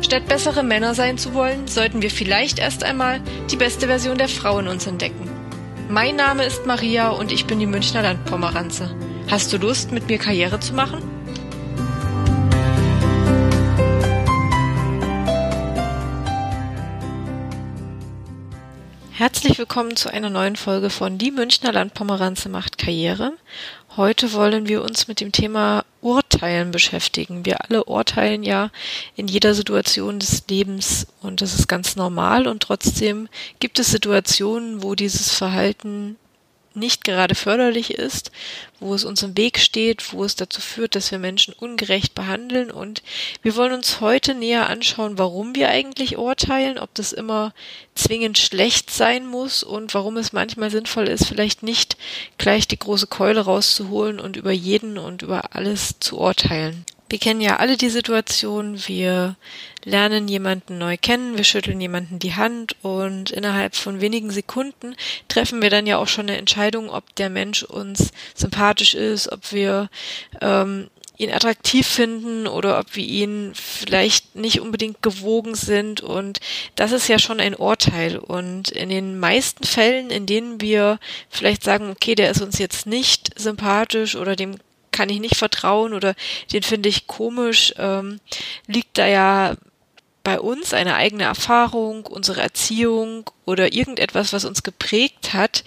Statt bessere Männer sein zu wollen, sollten wir vielleicht erst einmal die beste Version der Frau in uns entdecken. Mein Name ist Maria und ich bin die Münchner Landpomeranze. Hast du Lust, mit mir Karriere zu machen? Herzlich willkommen zu einer neuen Folge von Die Münchner Landpomeranze macht Karriere. Heute wollen wir uns mit dem Thema Urteilen beschäftigen. Wir alle urteilen ja in jeder Situation des Lebens und das ist ganz normal und trotzdem gibt es Situationen, wo dieses Verhalten nicht gerade förderlich ist, wo es uns im Weg steht, wo es dazu führt, dass wir Menschen ungerecht behandeln. Und wir wollen uns heute näher anschauen, warum wir eigentlich urteilen, ob das immer zwingend schlecht sein muss und warum es manchmal sinnvoll ist, vielleicht nicht gleich die große Keule rauszuholen und über jeden und über alles zu urteilen. Wir kennen ja alle die Situation, wir lernen jemanden neu kennen, wir schütteln jemanden die Hand. Und innerhalb von wenigen Sekunden treffen wir dann ja auch schon eine Entscheidung, ob der Mensch uns sympathisch ist, ob wir ähm, ihn attraktiv finden oder ob wir ihn vielleicht nicht unbedingt gewogen sind. Und das ist ja schon ein Urteil. Und in den meisten Fällen, in denen wir vielleicht sagen, okay, der ist uns jetzt nicht sympathisch oder dem kann ich nicht vertrauen oder den finde ich komisch, ähm, liegt da ja bei uns eine eigene Erfahrung, unsere Erziehung oder irgendetwas, was uns geprägt hat,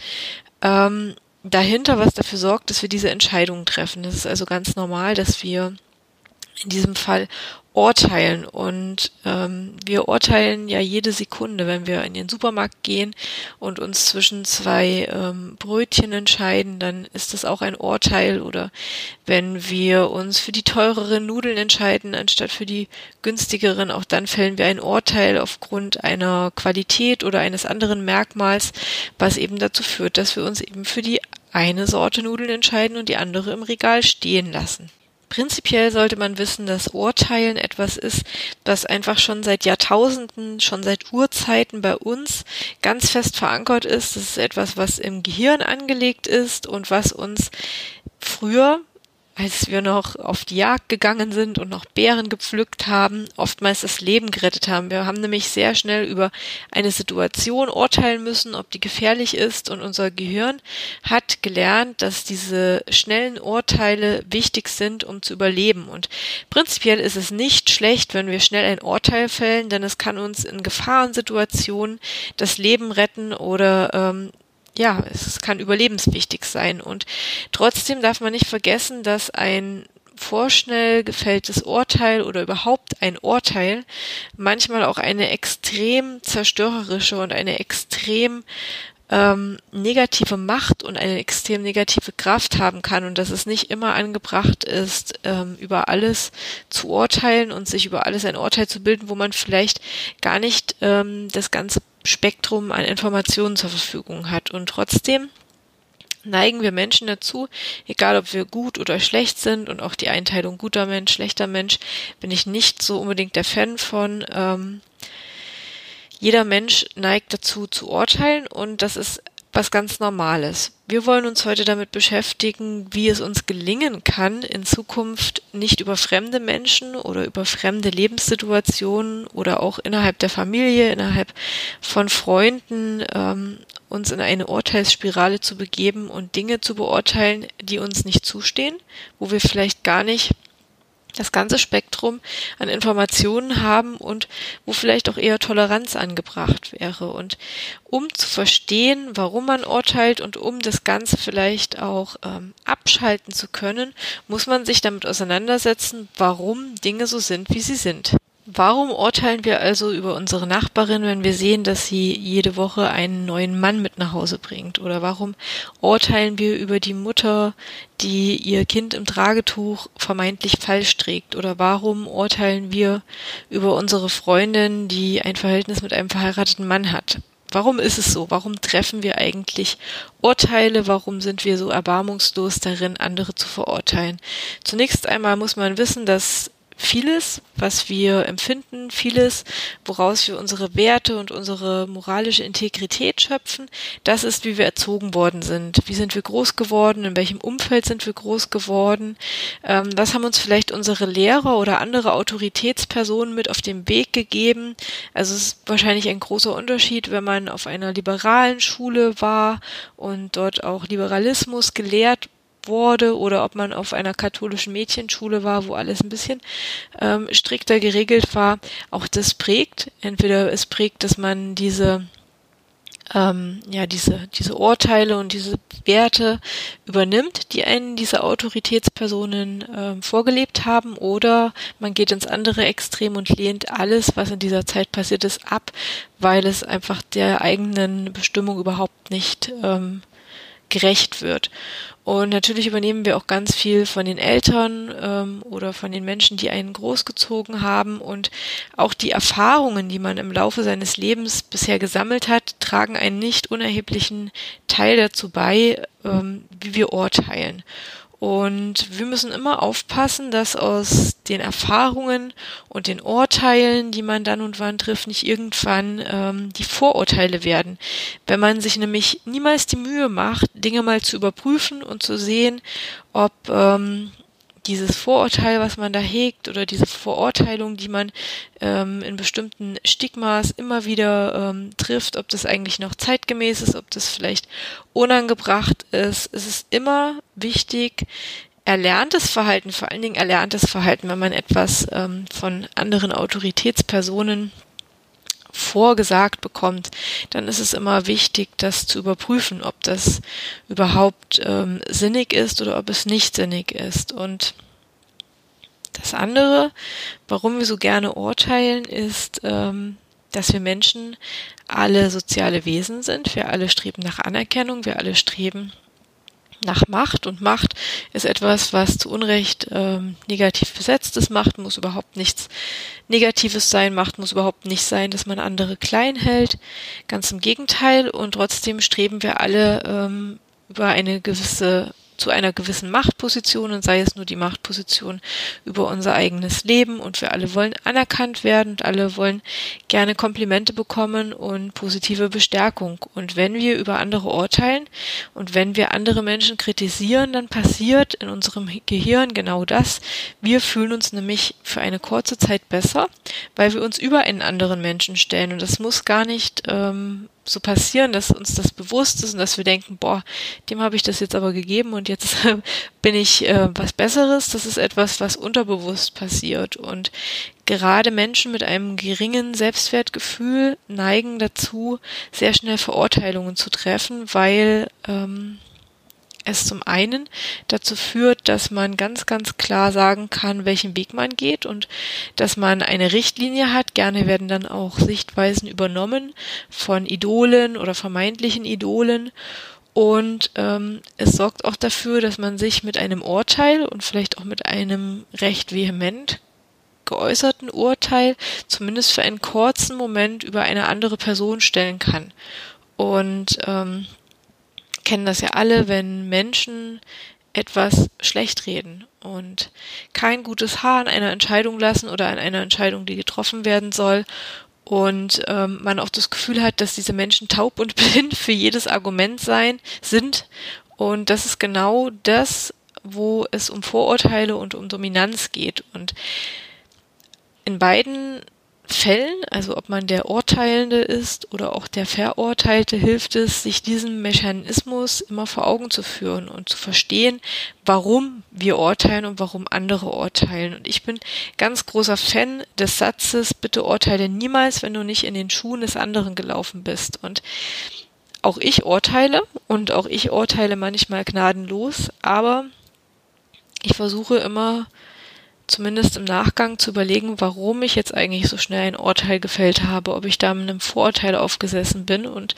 ähm, dahinter, was dafür sorgt, dass wir diese Entscheidungen treffen. Das ist also ganz normal, dass wir in diesem Fall urteilen. Und ähm, wir urteilen ja jede Sekunde, wenn wir in den Supermarkt gehen und uns zwischen zwei ähm, Brötchen entscheiden, dann ist das auch ein Urteil. Oder wenn wir uns für die teureren Nudeln entscheiden, anstatt für die günstigeren, auch dann fällen wir ein Urteil aufgrund einer Qualität oder eines anderen Merkmals, was eben dazu führt, dass wir uns eben für die eine Sorte Nudeln entscheiden und die andere im Regal stehen lassen. Prinzipiell sollte man wissen, dass Urteilen etwas ist, das einfach schon seit Jahrtausenden, schon seit Urzeiten bei uns ganz fest verankert ist. Das ist etwas, was im Gehirn angelegt ist und was uns früher als wir noch auf die Jagd gegangen sind und noch Bären gepflückt haben, oftmals das Leben gerettet haben. Wir haben nämlich sehr schnell über eine Situation urteilen müssen, ob die gefährlich ist und unser Gehirn hat gelernt, dass diese schnellen Urteile wichtig sind, um zu überleben. Und prinzipiell ist es nicht schlecht, wenn wir schnell ein Urteil fällen, denn es kann uns in Gefahrensituationen das Leben retten oder ähm, ja, es kann überlebenswichtig sein. Und trotzdem darf man nicht vergessen, dass ein vorschnell gefälltes Urteil oder überhaupt ein Urteil manchmal auch eine extrem zerstörerische und eine extrem ähm, negative Macht und eine extrem negative Kraft haben kann und dass es nicht immer angebracht ist, ähm, über alles zu urteilen und sich über alles ein Urteil zu bilden, wo man vielleicht gar nicht ähm, das ganze Spektrum an Informationen zur Verfügung hat. Und trotzdem neigen wir Menschen dazu, egal ob wir gut oder schlecht sind und auch die Einteilung guter Mensch, schlechter Mensch, bin ich nicht so unbedingt der Fan von. Ähm, jeder Mensch neigt dazu zu urteilen und das ist was ganz Normales. Wir wollen uns heute damit beschäftigen, wie es uns gelingen kann, in Zukunft nicht über fremde Menschen oder über fremde Lebenssituationen oder auch innerhalb der Familie, innerhalb von Freunden ähm, uns in eine Urteilsspirale zu begeben und Dinge zu beurteilen, die uns nicht zustehen, wo wir vielleicht gar nicht das ganze Spektrum an Informationen haben und wo vielleicht auch eher Toleranz angebracht wäre. Und um zu verstehen, warum man urteilt und um das Ganze vielleicht auch ähm, abschalten zu können, muss man sich damit auseinandersetzen, warum Dinge so sind, wie sie sind. Warum urteilen wir also über unsere Nachbarin, wenn wir sehen, dass sie jede Woche einen neuen Mann mit nach Hause bringt? Oder warum urteilen wir über die Mutter, die ihr Kind im Tragetuch vermeintlich falsch trägt? Oder warum urteilen wir über unsere Freundin, die ein Verhältnis mit einem verheirateten Mann hat? warum ist es so? Warum treffen wir eigentlich Urteile? Warum sind wir so erbarmungslos darin, andere zu verurteilen? Zunächst einmal muss man wissen, dass vieles, was wir empfinden, vieles, woraus wir unsere Werte und unsere moralische Integrität schöpfen, das ist, wie wir erzogen worden sind. Wie sind wir groß geworden? In welchem Umfeld sind wir groß geworden? Ähm, was haben uns vielleicht unsere Lehrer oder andere Autoritätspersonen mit auf den Weg gegeben? Also es ist wahrscheinlich ein großer Unterschied, wenn man auf einer liberalen Schule war und dort auch Liberalismus gelehrt wurde oder ob man auf einer katholischen Mädchenschule war, wo alles ein bisschen ähm, strikter geregelt war, auch das prägt. Entweder es prägt, dass man diese ähm, ja diese diese Urteile und diese Werte übernimmt, die einen diese Autoritätspersonen ähm, vorgelebt haben, oder man geht ins andere Extrem und lehnt alles, was in dieser Zeit passiert ist, ab, weil es einfach der eigenen Bestimmung überhaupt nicht ähm, gerecht wird. Und natürlich übernehmen wir auch ganz viel von den Eltern ähm, oder von den Menschen, die einen großgezogen haben. Und auch die Erfahrungen, die man im Laufe seines Lebens bisher gesammelt hat, tragen einen nicht unerheblichen Teil dazu bei, ähm, wie wir urteilen. Und wir müssen immer aufpassen, dass aus den Erfahrungen und den Urteilen, die man dann und wann trifft, nicht irgendwann ähm, die Vorurteile werden. Wenn man sich nämlich niemals die Mühe macht, Dinge mal zu überprüfen und zu sehen, ob ähm, dieses Vorurteil, was man da hegt oder diese Vorurteilung, die man ähm, in bestimmten Stigmas immer wieder ähm, trifft, ob das eigentlich noch zeitgemäß ist, ob das vielleicht unangebracht ist. Es ist immer wichtig, erlerntes Verhalten, vor allen Dingen erlerntes Verhalten, wenn man etwas ähm, von anderen Autoritätspersonen vorgesagt bekommt, dann ist es immer wichtig, das zu überprüfen, ob das überhaupt ähm, sinnig ist oder ob es nicht sinnig ist. Und das andere, warum wir so gerne urteilen, ist, ähm, dass wir Menschen alle soziale Wesen sind. Wir alle streben nach Anerkennung, wir alle streben nach Macht und Macht ist etwas, was zu Unrecht ähm, negativ besetzt ist. Macht muss überhaupt nichts Negatives sein. Macht muss überhaupt nicht sein, dass man andere klein hält. Ganz im Gegenteil. Und trotzdem streben wir alle ähm, über eine gewisse zu einer gewissen Machtposition und sei es nur die Machtposition über unser eigenes Leben und wir alle wollen anerkannt werden und alle wollen gerne Komplimente bekommen und positive Bestärkung. Und wenn wir über andere urteilen und wenn wir andere Menschen kritisieren, dann passiert in unserem Gehirn genau das. Wir fühlen uns nämlich für eine kurze Zeit besser, weil wir uns über einen anderen Menschen stellen und das muss gar nicht ähm, so passieren, dass uns das bewusst ist und dass wir denken, boah, dem habe ich das jetzt aber gegeben und jetzt bin ich äh, was Besseres. Das ist etwas, was unterbewusst passiert. Und gerade Menschen mit einem geringen Selbstwertgefühl neigen dazu, sehr schnell Verurteilungen zu treffen, weil ähm, es zum einen dazu führt, dass man ganz, ganz klar sagen kann, welchen Weg man geht und dass man eine Richtlinie hat. Gerne werden dann auch Sichtweisen übernommen von Idolen oder vermeintlichen Idolen. Und ähm, es sorgt auch dafür, dass man sich mit einem Urteil und vielleicht auch mit einem recht vehement geäußerten Urteil zumindest für einen kurzen Moment über eine andere Person stellen kann. Und ähm, kennen das ja alle, wenn Menschen etwas schlecht reden und kein gutes Haar an einer Entscheidung lassen oder an einer Entscheidung, die getroffen werden soll und ähm, man auch das Gefühl hat, dass diese Menschen taub und blind für jedes Argument sein sind. Und das ist genau das, wo es um Vorurteile und um Dominanz geht. Und in beiden Fällen, also ob man der Urteilende ist oder auch der Verurteilte, hilft es, sich diesen Mechanismus immer vor Augen zu führen und zu verstehen, warum wir urteilen und warum andere urteilen. Und ich bin ganz großer Fan des Satzes, bitte urteile niemals, wenn du nicht in den Schuhen des anderen gelaufen bist. Und auch ich urteile und auch ich urteile manchmal gnadenlos, aber ich versuche immer zumindest im Nachgang zu überlegen, warum ich jetzt eigentlich so schnell ein Urteil gefällt habe, ob ich da mit einem Vorurteil aufgesessen bin und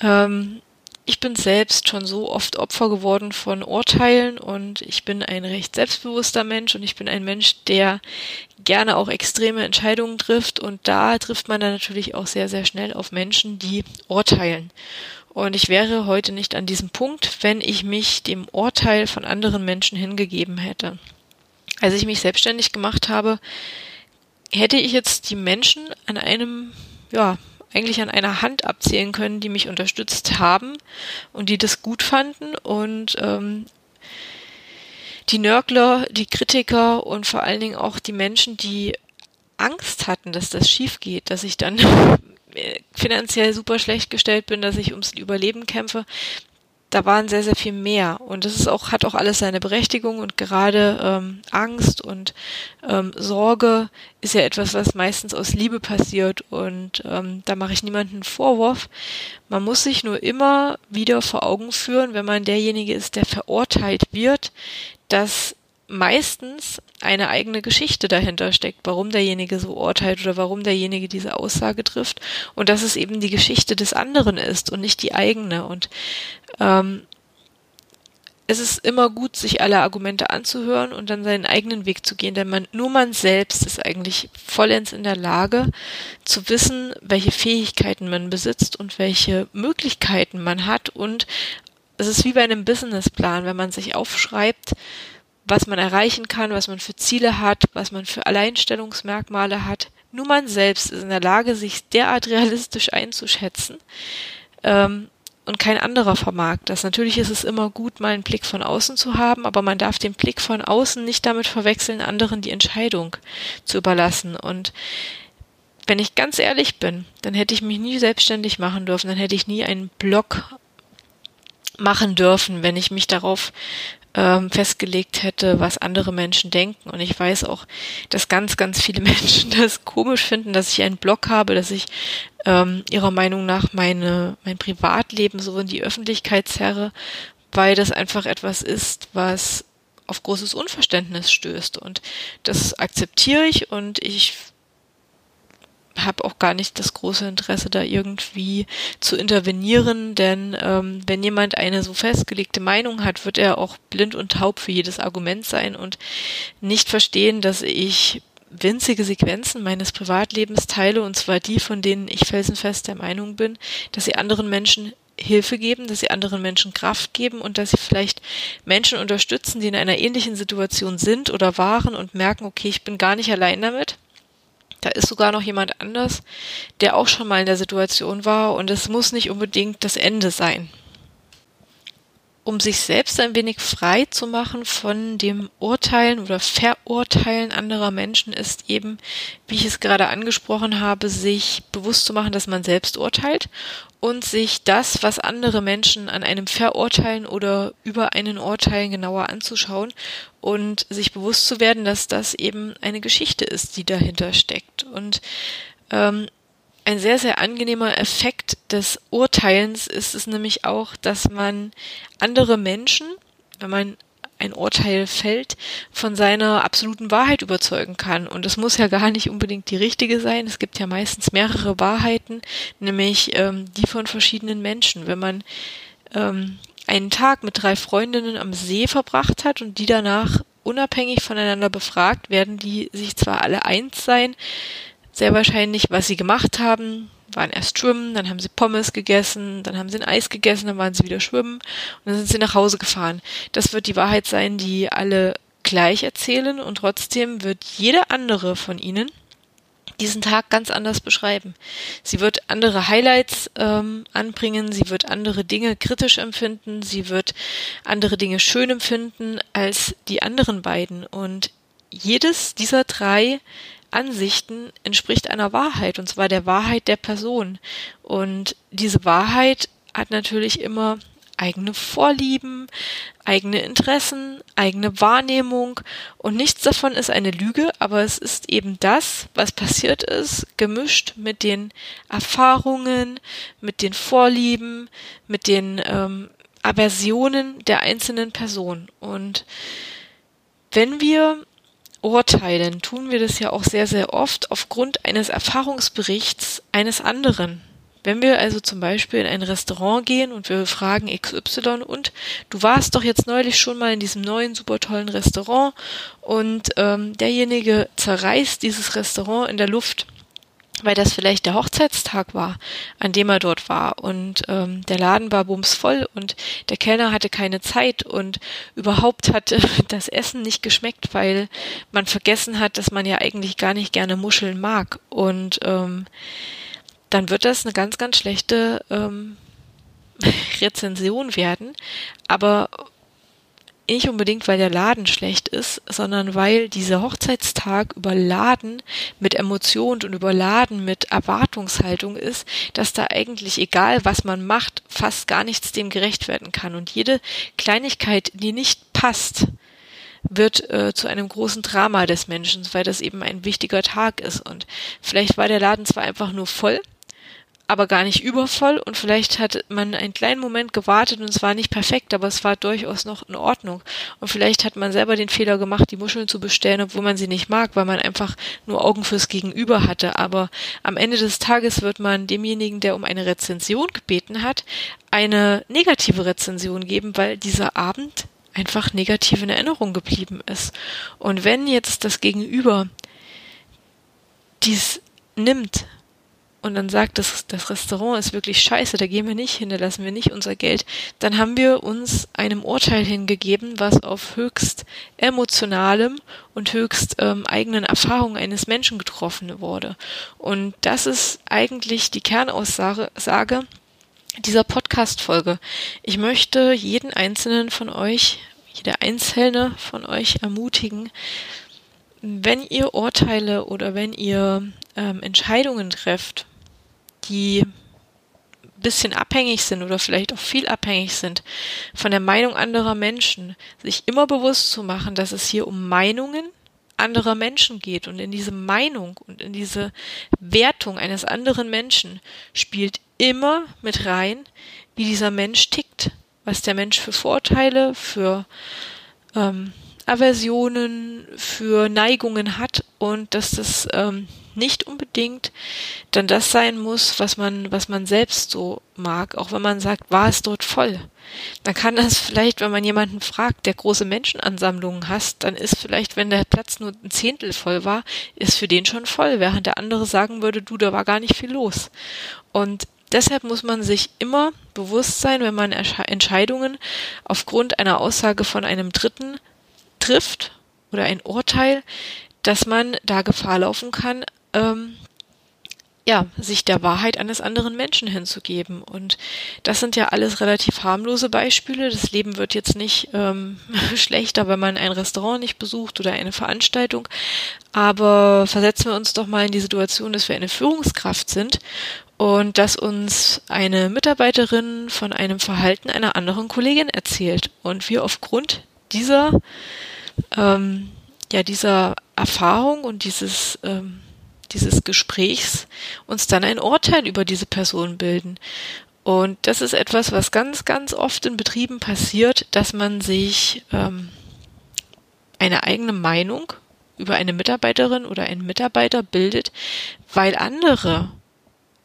ähm, ich bin selbst schon so oft Opfer geworden von Urteilen und ich bin ein recht selbstbewusster Mensch und ich bin ein Mensch, der gerne auch extreme Entscheidungen trifft und da trifft man dann natürlich auch sehr, sehr schnell auf Menschen, die urteilen. Und ich wäre heute nicht an diesem Punkt, wenn ich mich dem Urteil von anderen Menschen hingegeben hätte. Als ich mich selbstständig gemacht habe, hätte ich jetzt die Menschen an einem, ja, eigentlich an einer Hand abzählen können, die mich unterstützt haben und die das gut fanden. Und ähm, die Nörgler, die Kritiker und vor allen Dingen auch die Menschen, die Angst hatten, dass das schief geht, dass ich dann finanziell super schlecht gestellt bin, dass ich ums Überleben kämpfe, da waren sehr, sehr viel mehr. Und das ist auch, hat auch alles seine Berechtigung und gerade ähm, Angst und ähm, Sorge ist ja etwas, was meistens aus Liebe passiert und ähm, da mache ich niemanden Vorwurf. Man muss sich nur immer wieder vor Augen führen, wenn man derjenige ist, der verurteilt wird, dass meistens eine eigene Geschichte dahinter steckt, warum derjenige so urteilt oder warum derjenige diese Aussage trifft und dass es eben die Geschichte des anderen ist und nicht die eigene. Und ähm, es ist immer gut, sich alle Argumente anzuhören und dann seinen eigenen Weg zu gehen, denn man, nur man selbst ist eigentlich vollends in der Lage zu wissen, welche Fähigkeiten man besitzt und welche Möglichkeiten man hat und es ist wie bei einem Businessplan, wenn man sich aufschreibt, was man erreichen kann, was man für Ziele hat, was man für Alleinstellungsmerkmale hat. Nur man selbst ist in der Lage, sich derart realistisch einzuschätzen ähm, und kein anderer vermag das. Natürlich ist es immer gut, mal einen Blick von außen zu haben, aber man darf den Blick von außen nicht damit verwechseln, anderen die Entscheidung zu überlassen. Und wenn ich ganz ehrlich bin, dann hätte ich mich nie selbstständig machen dürfen, dann hätte ich nie einen Blog machen dürfen, wenn ich mich darauf ähm, festgelegt hätte, was andere Menschen denken. Und ich weiß auch, dass ganz, ganz viele Menschen das komisch finden, dass ich einen Blog habe, dass ich ähm, ihrer Meinung nach meine, mein Privatleben so in die Öffentlichkeit zerre, weil das einfach etwas ist, was auf großes Unverständnis stößt. Und das akzeptiere ich und ich habe auch gar nicht das große Interesse, da irgendwie zu intervenieren, denn ähm, wenn jemand eine so festgelegte Meinung hat, wird er auch blind und taub für jedes Argument sein und nicht verstehen, dass ich winzige Sequenzen meines Privatlebens teile, und zwar die, von denen ich felsenfest der Meinung bin, dass sie anderen Menschen Hilfe geben, dass sie anderen Menschen Kraft geben und dass sie vielleicht Menschen unterstützen, die in einer ähnlichen Situation sind oder waren und merken, okay, ich bin gar nicht allein damit da ist sogar noch jemand anders, der auch schon mal in der Situation war und es muss nicht unbedingt das Ende sein. Um sich selbst ein wenig frei zu machen von dem Urteilen oder Verurteilen anderer Menschen ist eben, wie ich es gerade angesprochen habe, sich bewusst zu machen, dass man selbst urteilt und sich das, was andere Menschen an einem verurteilen oder über einen urteilen genauer anzuschauen und sich bewusst zu werden, dass das eben eine Geschichte ist, die dahinter steckt. Und ähm, ein sehr, sehr angenehmer Effekt des Urteilens ist es nämlich auch, dass man andere Menschen, wenn man ein Urteil fällt, von seiner absoluten Wahrheit überzeugen kann. Und es muss ja gar nicht unbedingt die richtige sein. Es gibt ja meistens mehrere Wahrheiten, nämlich ähm, die von verschiedenen Menschen. Wenn man ähm, einen Tag mit drei Freundinnen am See verbracht hat und die danach unabhängig voneinander befragt, werden die sich zwar alle eins sein, sehr wahrscheinlich, was sie gemacht haben, waren erst schwimmen, dann haben sie Pommes gegessen, dann haben sie ein Eis gegessen, dann waren sie wieder schwimmen und dann sind sie nach Hause gefahren. Das wird die Wahrheit sein, die alle gleich erzählen und trotzdem wird jede andere von ihnen diesen Tag ganz anders beschreiben. Sie wird andere Highlights ähm, anbringen, sie wird andere Dinge kritisch empfinden, sie wird andere Dinge schön empfinden als die anderen beiden. Und jedes dieser drei Ansichten entspricht einer Wahrheit, und zwar der Wahrheit der Person. Und diese Wahrheit hat natürlich immer eigene Vorlieben, eigene Interessen, eigene Wahrnehmung und nichts davon ist eine Lüge, aber es ist eben das, was passiert ist, gemischt mit den Erfahrungen, mit den Vorlieben, mit den ähm, Aversionen der einzelnen Person. Und wenn wir urteilen, tun wir das ja auch sehr, sehr oft aufgrund eines Erfahrungsberichts eines anderen. Wenn wir also zum Beispiel in ein Restaurant gehen und wir fragen XY und du warst doch jetzt neulich schon mal in diesem neuen super tollen Restaurant und ähm, derjenige zerreißt dieses Restaurant in der Luft weil das vielleicht der Hochzeitstag war, an dem er dort war. Und ähm, der Laden war bumsvoll und der Kellner hatte keine Zeit und überhaupt hatte das Essen nicht geschmeckt, weil man vergessen hat, dass man ja eigentlich gar nicht gerne Muscheln mag. Und ähm, dann wird das eine ganz, ganz schlechte ähm, Rezension werden, aber nicht unbedingt, weil der Laden schlecht ist, sondern weil dieser Hochzeitstag überladen mit Emotionen und überladen mit Erwartungshaltung ist, dass da eigentlich egal, was man macht, fast gar nichts dem gerecht werden kann. Und jede Kleinigkeit, die nicht passt, wird äh, zu einem großen Drama des Menschen, weil das eben ein wichtiger Tag ist. Und vielleicht war der Laden zwar einfach nur voll, aber gar nicht übervoll und vielleicht hat man einen kleinen Moment gewartet und es war nicht perfekt, aber es war durchaus noch in Ordnung. Und vielleicht hat man selber den Fehler gemacht, die Muscheln zu bestellen, obwohl man sie nicht mag, weil man einfach nur Augen fürs Gegenüber hatte. Aber am Ende des Tages wird man demjenigen, der um eine Rezension gebeten hat, eine negative Rezension geben, weil dieser Abend einfach negativ in Erinnerung geblieben ist. Und wenn jetzt das Gegenüber dies nimmt, und dann sagt, das, das Restaurant ist wirklich scheiße, da gehen wir nicht hin, da lassen wir nicht unser Geld, dann haben wir uns einem Urteil hingegeben, was auf höchst emotionalem und höchst ähm, eigenen Erfahrungen eines Menschen getroffen wurde. Und das ist eigentlich die Kernaussage Sage dieser Podcast-Folge. Ich möchte jeden einzelnen von euch, jede einzelne von euch ermutigen, wenn ihr Urteile oder wenn ihr ähm, Entscheidungen trefft, die bisschen abhängig sind oder vielleicht auch viel abhängig sind von der Meinung anderer Menschen, sich immer bewusst zu machen, dass es hier um Meinungen anderer Menschen geht. Und in diese Meinung und in diese Wertung eines anderen Menschen spielt immer mit rein, wie dieser Mensch tickt, was der Mensch für Vorteile, für ähm, Aversionen, für Neigungen hat und dass das ähm, nicht unbedingt dann das sein muss, was man, was man selbst so mag, auch wenn man sagt, war es dort voll. Dann kann das vielleicht, wenn man jemanden fragt, der große Menschenansammlungen hasst, dann ist vielleicht, wenn der Platz nur ein Zehntel voll war, ist für den schon voll, während der andere sagen würde, du, da war gar nicht viel los. Und deshalb muss man sich immer bewusst sein, wenn man Entscheidungen aufgrund einer Aussage von einem Dritten trifft oder ein Urteil, dass man da Gefahr laufen kann, ähm, ja, sich der Wahrheit eines anderen Menschen hinzugeben. Und das sind ja alles relativ harmlose Beispiele. Das Leben wird jetzt nicht ähm, schlechter, wenn man ein Restaurant nicht besucht oder eine Veranstaltung. Aber versetzen wir uns doch mal in die Situation, dass wir eine Führungskraft sind und dass uns eine Mitarbeiterin von einem Verhalten einer anderen Kollegin erzählt und wir aufgrund dieser ähm, ja dieser Erfahrung und dieses ähm, dieses Gesprächs uns dann ein Urteil über diese Person bilden. Und das ist etwas, was ganz, ganz oft in Betrieben passiert, dass man sich ähm, eine eigene Meinung über eine Mitarbeiterin oder einen Mitarbeiter bildet, weil andere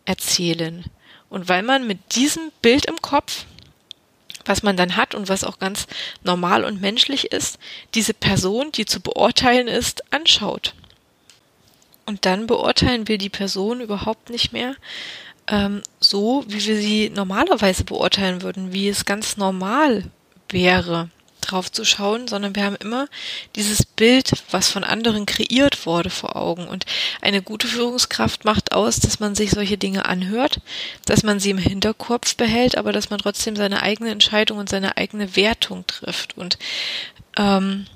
erzählen und weil man mit diesem Bild im Kopf, was man dann hat und was auch ganz normal und menschlich ist, diese Person, die zu beurteilen ist, anschaut. Und dann beurteilen wir die Person überhaupt nicht mehr ähm, so, wie wir sie normalerweise beurteilen würden, wie es ganz normal wäre, drauf zu schauen, sondern wir haben immer dieses Bild, was von anderen kreiert wurde, vor Augen. Und eine gute Führungskraft macht aus, dass man sich solche Dinge anhört, dass man sie im Hinterkopf behält, aber dass man trotzdem seine eigene Entscheidung und seine eigene Wertung trifft. Und ähm,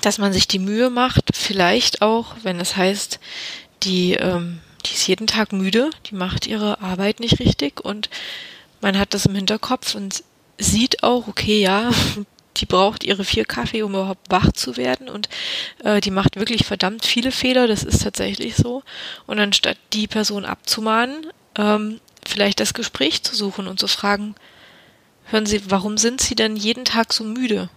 dass man sich die Mühe macht, vielleicht auch, wenn es heißt, die, ähm, die ist jeden Tag müde, die macht ihre Arbeit nicht richtig und man hat das im Hinterkopf und sieht auch, okay, ja, die braucht ihre vier Kaffee, um überhaupt wach zu werden und äh, die macht wirklich verdammt viele Fehler, das ist tatsächlich so. Und anstatt die Person abzumahnen, ähm, vielleicht das Gespräch zu suchen und zu fragen, hören Sie, warum sind Sie denn jeden Tag so müde?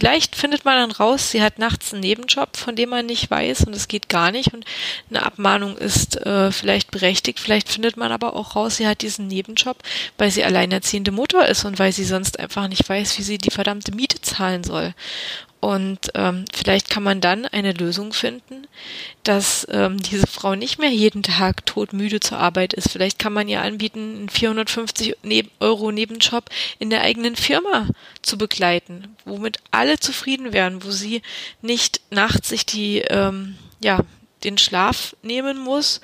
Vielleicht findet man dann raus, sie hat nachts einen Nebenjob, von dem man nicht weiß und es geht gar nicht und eine Abmahnung ist äh, vielleicht berechtigt. Vielleicht findet man aber auch raus, sie hat diesen Nebenjob, weil sie alleinerziehende Mutter ist und weil sie sonst einfach nicht weiß, wie sie die verdammte Miete zahlen soll. Und ähm, vielleicht kann man dann eine Lösung finden, dass ähm, diese Frau nicht mehr jeden Tag todmüde zur Arbeit ist. Vielleicht kann man ihr anbieten, einen 450 Euro Nebenjob in der eigenen Firma zu begleiten, womit alle zufrieden wären, wo sie nicht nachts sich die ähm, ja den Schlaf nehmen muss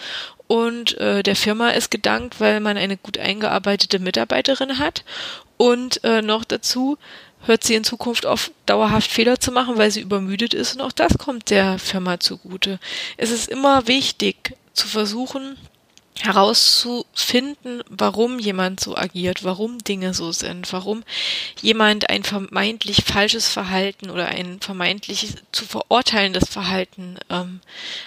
und äh, der Firma ist gedankt, weil man eine gut eingearbeitete Mitarbeiterin hat und äh, noch dazu hört sie in Zukunft auf, dauerhaft Fehler zu machen, weil sie übermüdet ist und auch das kommt der Firma zugute. Es ist immer wichtig zu versuchen, herauszufinden, warum jemand so agiert, warum Dinge so sind, warum jemand ein vermeintlich falsches Verhalten oder ein vermeintlich zu verurteilendes Verhalten ähm,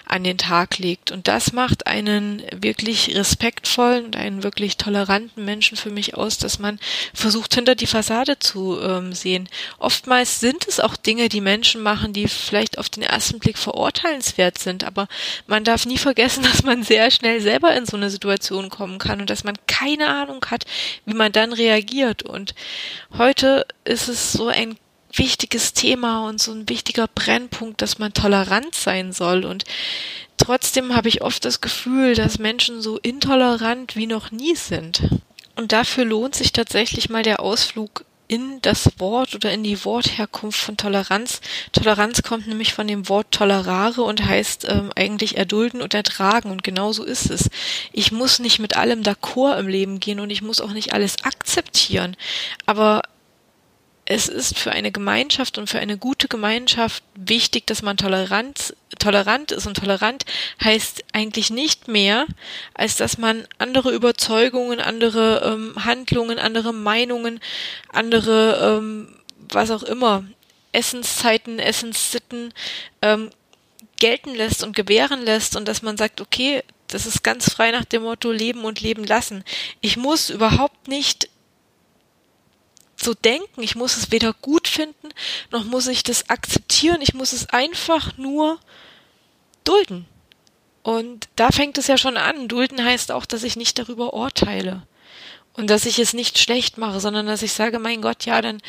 an den Tag legt. Und das macht einen wirklich respektvollen und einen wirklich toleranten Menschen für mich aus, dass man versucht, hinter die Fassade zu ähm, sehen. Oftmals sind es auch Dinge, die Menschen machen, die vielleicht auf den ersten Blick verurteilenswert sind, aber man darf nie vergessen, dass man sehr schnell selber in so eine Situation kommen kann und dass man keine Ahnung hat, wie man dann reagiert. Und heute ist es so ein wichtiges Thema und so ein wichtiger Brennpunkt, dass man tolerant sein soll. Und trotzdem habe ich oft das Gefühl, dass Menschen so intolerant wie noch nie sind. Und dafür lohnt sich tatsächlich mal der Ausflug in das Wort oder in die Wortherkunft von Toleranz. Toleranz kommt nämlich von dem Wort tolerare und heißt ähm, eigentlich erdulden und ertragen und genau so ist es. Ich muss nicht mit allem d'accord im Leben gehen und ich muss auch nicht alles akzeptieren, aber es ist für eine Gemeinschaft und für eine gute Gemeinschaft wichtig, dass man tolerant, tolerant ist. Und tolerant heißt eigentlich nicht mehr, als dass man andere Überzeugungen, andere ähm, Handlungen, andere Meinungen, andere, ähm, was auch immer, Essenszeiten, Essenssitten ähm, gelten lässt und gewähren lässt und dass man sagt, okay, das ist ganz frei nach dem Motto Leben und Leben lassen. Ich muss überhaupt nicht so denken. Ich muss es weder gut finden, noch muss ich das akzeptieren. Ich muss es einfach nur dulden. Und da fängt es ja schon an. Dulden heißt auch, dass ich nicht darüber urteile. Und dass ich es nicht schlecht mache, sondern dass ich sage, mein Gott, ja, dann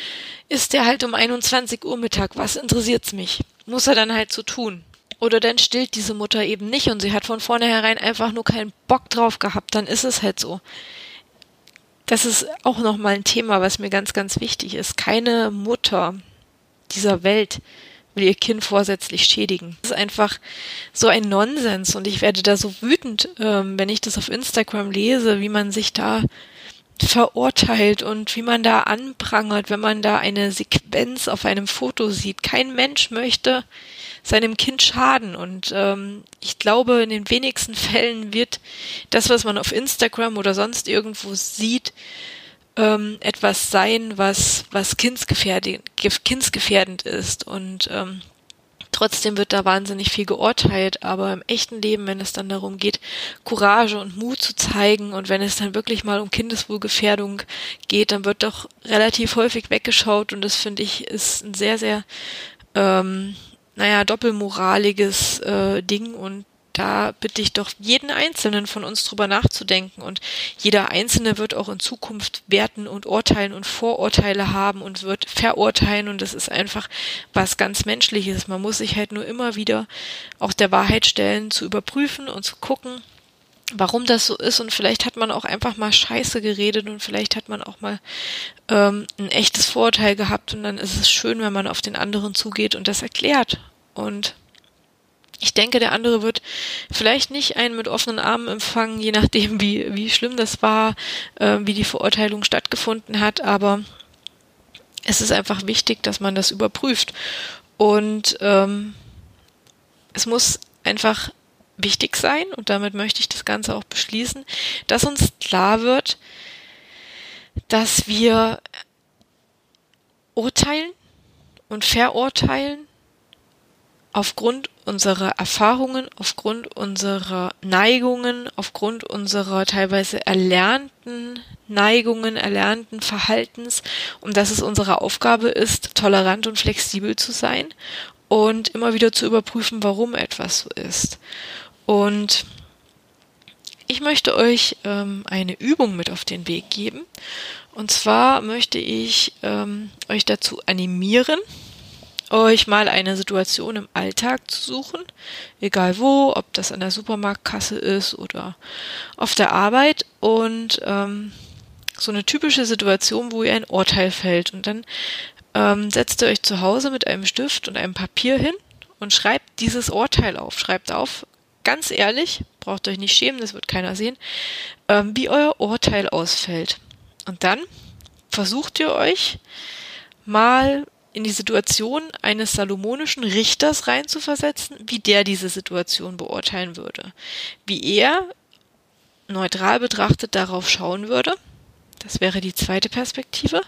ist der halt um 21 Uhr Mittag. Was interessiert's mich? Muss er dann halt so tun. Oder dann stillt diese Mutter eben nicht und sie hat von vornherein einfach nur keinen Bock drauf gehabt. Dann ist es halt so das ist auch nochmal ein Thema, was mir ganz, ganz wichtig ist. Keine Mutter dieser Welt will ihr Kind vorsätzlich schädigen. Das ist einfach so ein Nonsens und ich werde da so wütend, ähm, wenn ich das auf Instagram lese, wie man sich da verurteilt und wie man da anprangert, wenn man da eine Sequenz auf einem Foto sieht. Kein Mensch möchte seinem Kind schaden. Und ähm, ich glaube, in den wenigsten Fällen wird das, was man auf Instagram oder sonst irgendwo sieht, ähm, etwas sein, was, was kindsgefährdend, kindsgefährdend ist. Und ähm, Trotzdem wird da wahnsinnig viel geurteilt, aber im echten Leben, wenn es dann darum geht, Courage und Mut zu zeigen und wenn es dann wirklich mal um Kindeswohlgefährdung geht, dann wird doch relativ häufig weggeschaut und das finde ich ist ein sehr, sehr ähm, naja, doppelmoraliges äh, Ding und da bitte ich doch jeden Einzelnen von uns drüber nachzudenken und jeder Einzelne wird auch in Zukunft Werten und Urteilen und Vorurteile haben und wird verurteilen und das ist einfach was ganz Menschliches. Man muss sich halt nur immer wieder auch der Wahrheit stellen, zu überprüfen und zu gucken, warum das so ist und vielleicht hat man auch einfach mal Scheiße geredet und vielleicht hat man auch mal ähm, ein echtes Vorurteil gehabt und dann ist es schön, wenn man auf den anderen zugeht und das erklärt und ich denke, der andere wird vielleicht nicht einen mit offenen Armen empfangen, je nachdem, wie, wie schlimm das war, äh, wie die Verurteilung stattgefunden hat, aber es ist einfach wichtig, dass man das überprüft. Und ähm, es muss einfach wichtig sein, und damit möchte ich das Ganze auch beschließen, dass uns klar wird, dass wir urteilen und verurteilen aufgrund unserer Erfahrungen, aufgrund unserer Neigungen, aufgrund unserer teilweise erlernten Neigungen, erlernten Verhaltens und dass es unsere Aufgabe ist, tolerant und flexibel zu sein und immer wieder zu überprüfen, warum etwas so ist. Und ich möchte euch ähm, eine Übung mit auf den Weg geben. Und zwar möchte ich ähm, euch dazu animieren, euch mal eine Situation im Alltag zu suchen, egal wo, ob das an der Supermarktkasse ist oder auf der Arbeit und ähm, so eine typische Situation, wo ihr ein Urteil fällt und dann ähm, setzt ihr euch zu Hause mit einem Stift und einem Papier hin und schreibt dieses Urteil auf. Schreibt auf, ganz ehrlich, braucht euch nicht schämen, das wird keiner sehen, ähm, wie euer Urteil ausfällt. Und dann versucht ihr euch mal in die Situation eines salomonischen Richters reinzuversetzen, wie der diese Situation beurteilen würde. Wie er neutral betrachtet darauf schauen würde. Das wäre die zweite Perspektive.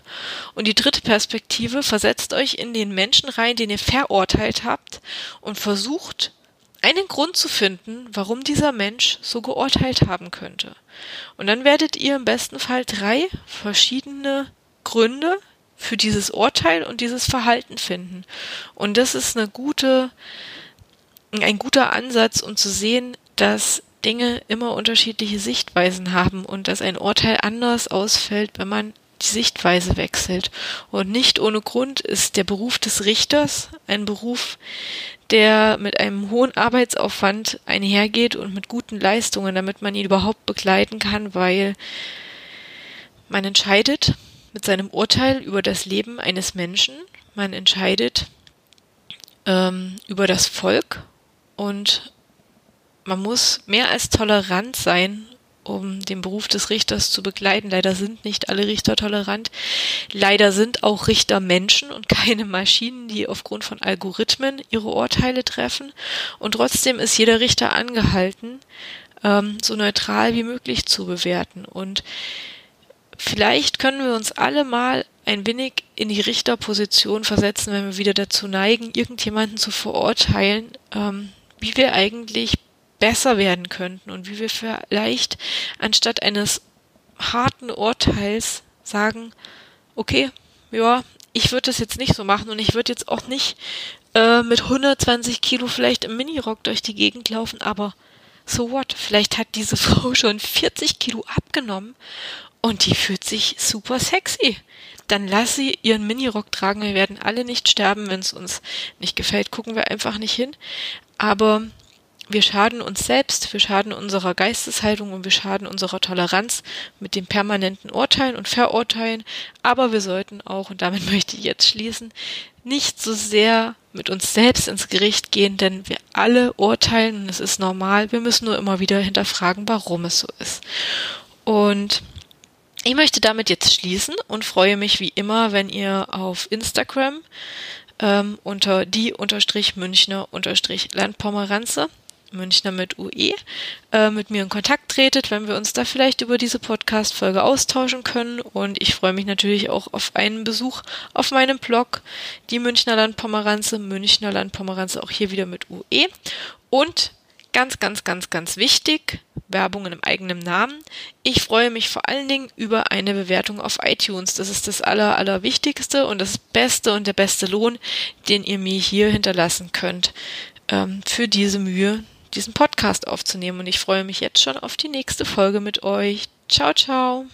Und die dritte Perspektive versetzt euch in den Menschen rein, den ihr verurteilt habt und versucht einen Grund zu finden, warum dieser Mensch so geurteilt haben könnte. Und dann werdet ihr im besten Fall drei verschiedene Gründe für dieses Urteil und dieses Verhalten finden. Und das ist eine gute, ein guter Ansatz, um zu sehen, dass Dinge immer unterschiedliche Sichtweisen haben und dass ein Urteil anders ausfällt, wenn man die Sichtweise wechselt. Und nicht ohne Grund ist der Beruf des Richters ein Beruf, der mit einem hohen Arbeitsaufwand einhergeht und mit guten Leistungen, damit man ihn überhaupt begleiten kann, weil man entscheidet, mit seinem Urteil über das Leben eines Menschen. Man entscheidet ähm, über das Volk und man muss mehr als tolerant sein, um den Beruf des Richters zu begleiten. Leider sind nicht alle Richter tolerant. Leider sind auch Richter Menschen und keine Maschinen, die aufgrund von Algorithmen ihre Urteile treffen. Und trotzdem ist jeder Richter angehalten, ähm, so neutral wie möglich zu bewerten. Und Vielleicht können wir uns alle mal ein wenig in die Richterposition versetzen, wenn wir wieder dazu neigen, irgendjemanden zu verurteilen, ähm, wie wir eigentlich besser werden könnten und wie wir vielleicht anstatt eines harten Urteils sagen, okay, ja, ich würde das jetzt nicht so machen und ich würde jetzt auch nicht äh, mit 120 Kilo vielleicht im Minirock durch die Gegend laufen, aber so what? Vielleicht hat diese Frau schon 40 Kilo abgenommen und die fühlt sich super sexy. Dann lass sie ihren Minirock tragen. Wir werden alle nicht sterben, wenn es uns nicht gefällt. Gucken wir einfach nicht hin. Aber wir schaden uns selbst, wir schaden unserer Geisteshaltung und wir schaden unserer Toleranz mit dem permanenten Urteilen und Verurteilen. Aber wir sollten auch, und damit möchte ich jetzt schließen, nicht so sehr mit uns selbst ins Gericht gehen, denn wir alle urteilen und es ist normal. Wir müssen nur immer wieder hinterfragen, warum es so ist. Und ich möchte damit jetzt schließen und freue mich wie immer, wenn ihr auf Instagram ähm, unter die unterstrich Münchner mit UE, äh, mit mir in Kontakt tretet, wenn wir uns da vielleicht über diese Podcast-Folge austauschen können. Und ich freue mich natürlich auch auf einen Besuch auf meinem Blog, die Münchner Landpomeranze, Münchner Landpomeranze auch hier wieder mit UE. Und Ganz, ganz, ganz, ganz wichtig. Werbungen im eigenen Namen. Ich freue mich vor allen Dingen über eine Bewertung auf iTunes. Das ist das aller, allerwichtigste und das Beste und der beste Lohn, den ihr mir hier hinterlassen könnt ähm, für diese Mühe, diesen Podcast aufzunehmen. Und ich freue mich jetzt schon auf die nächste Folge mit euch. Ciao, ciao.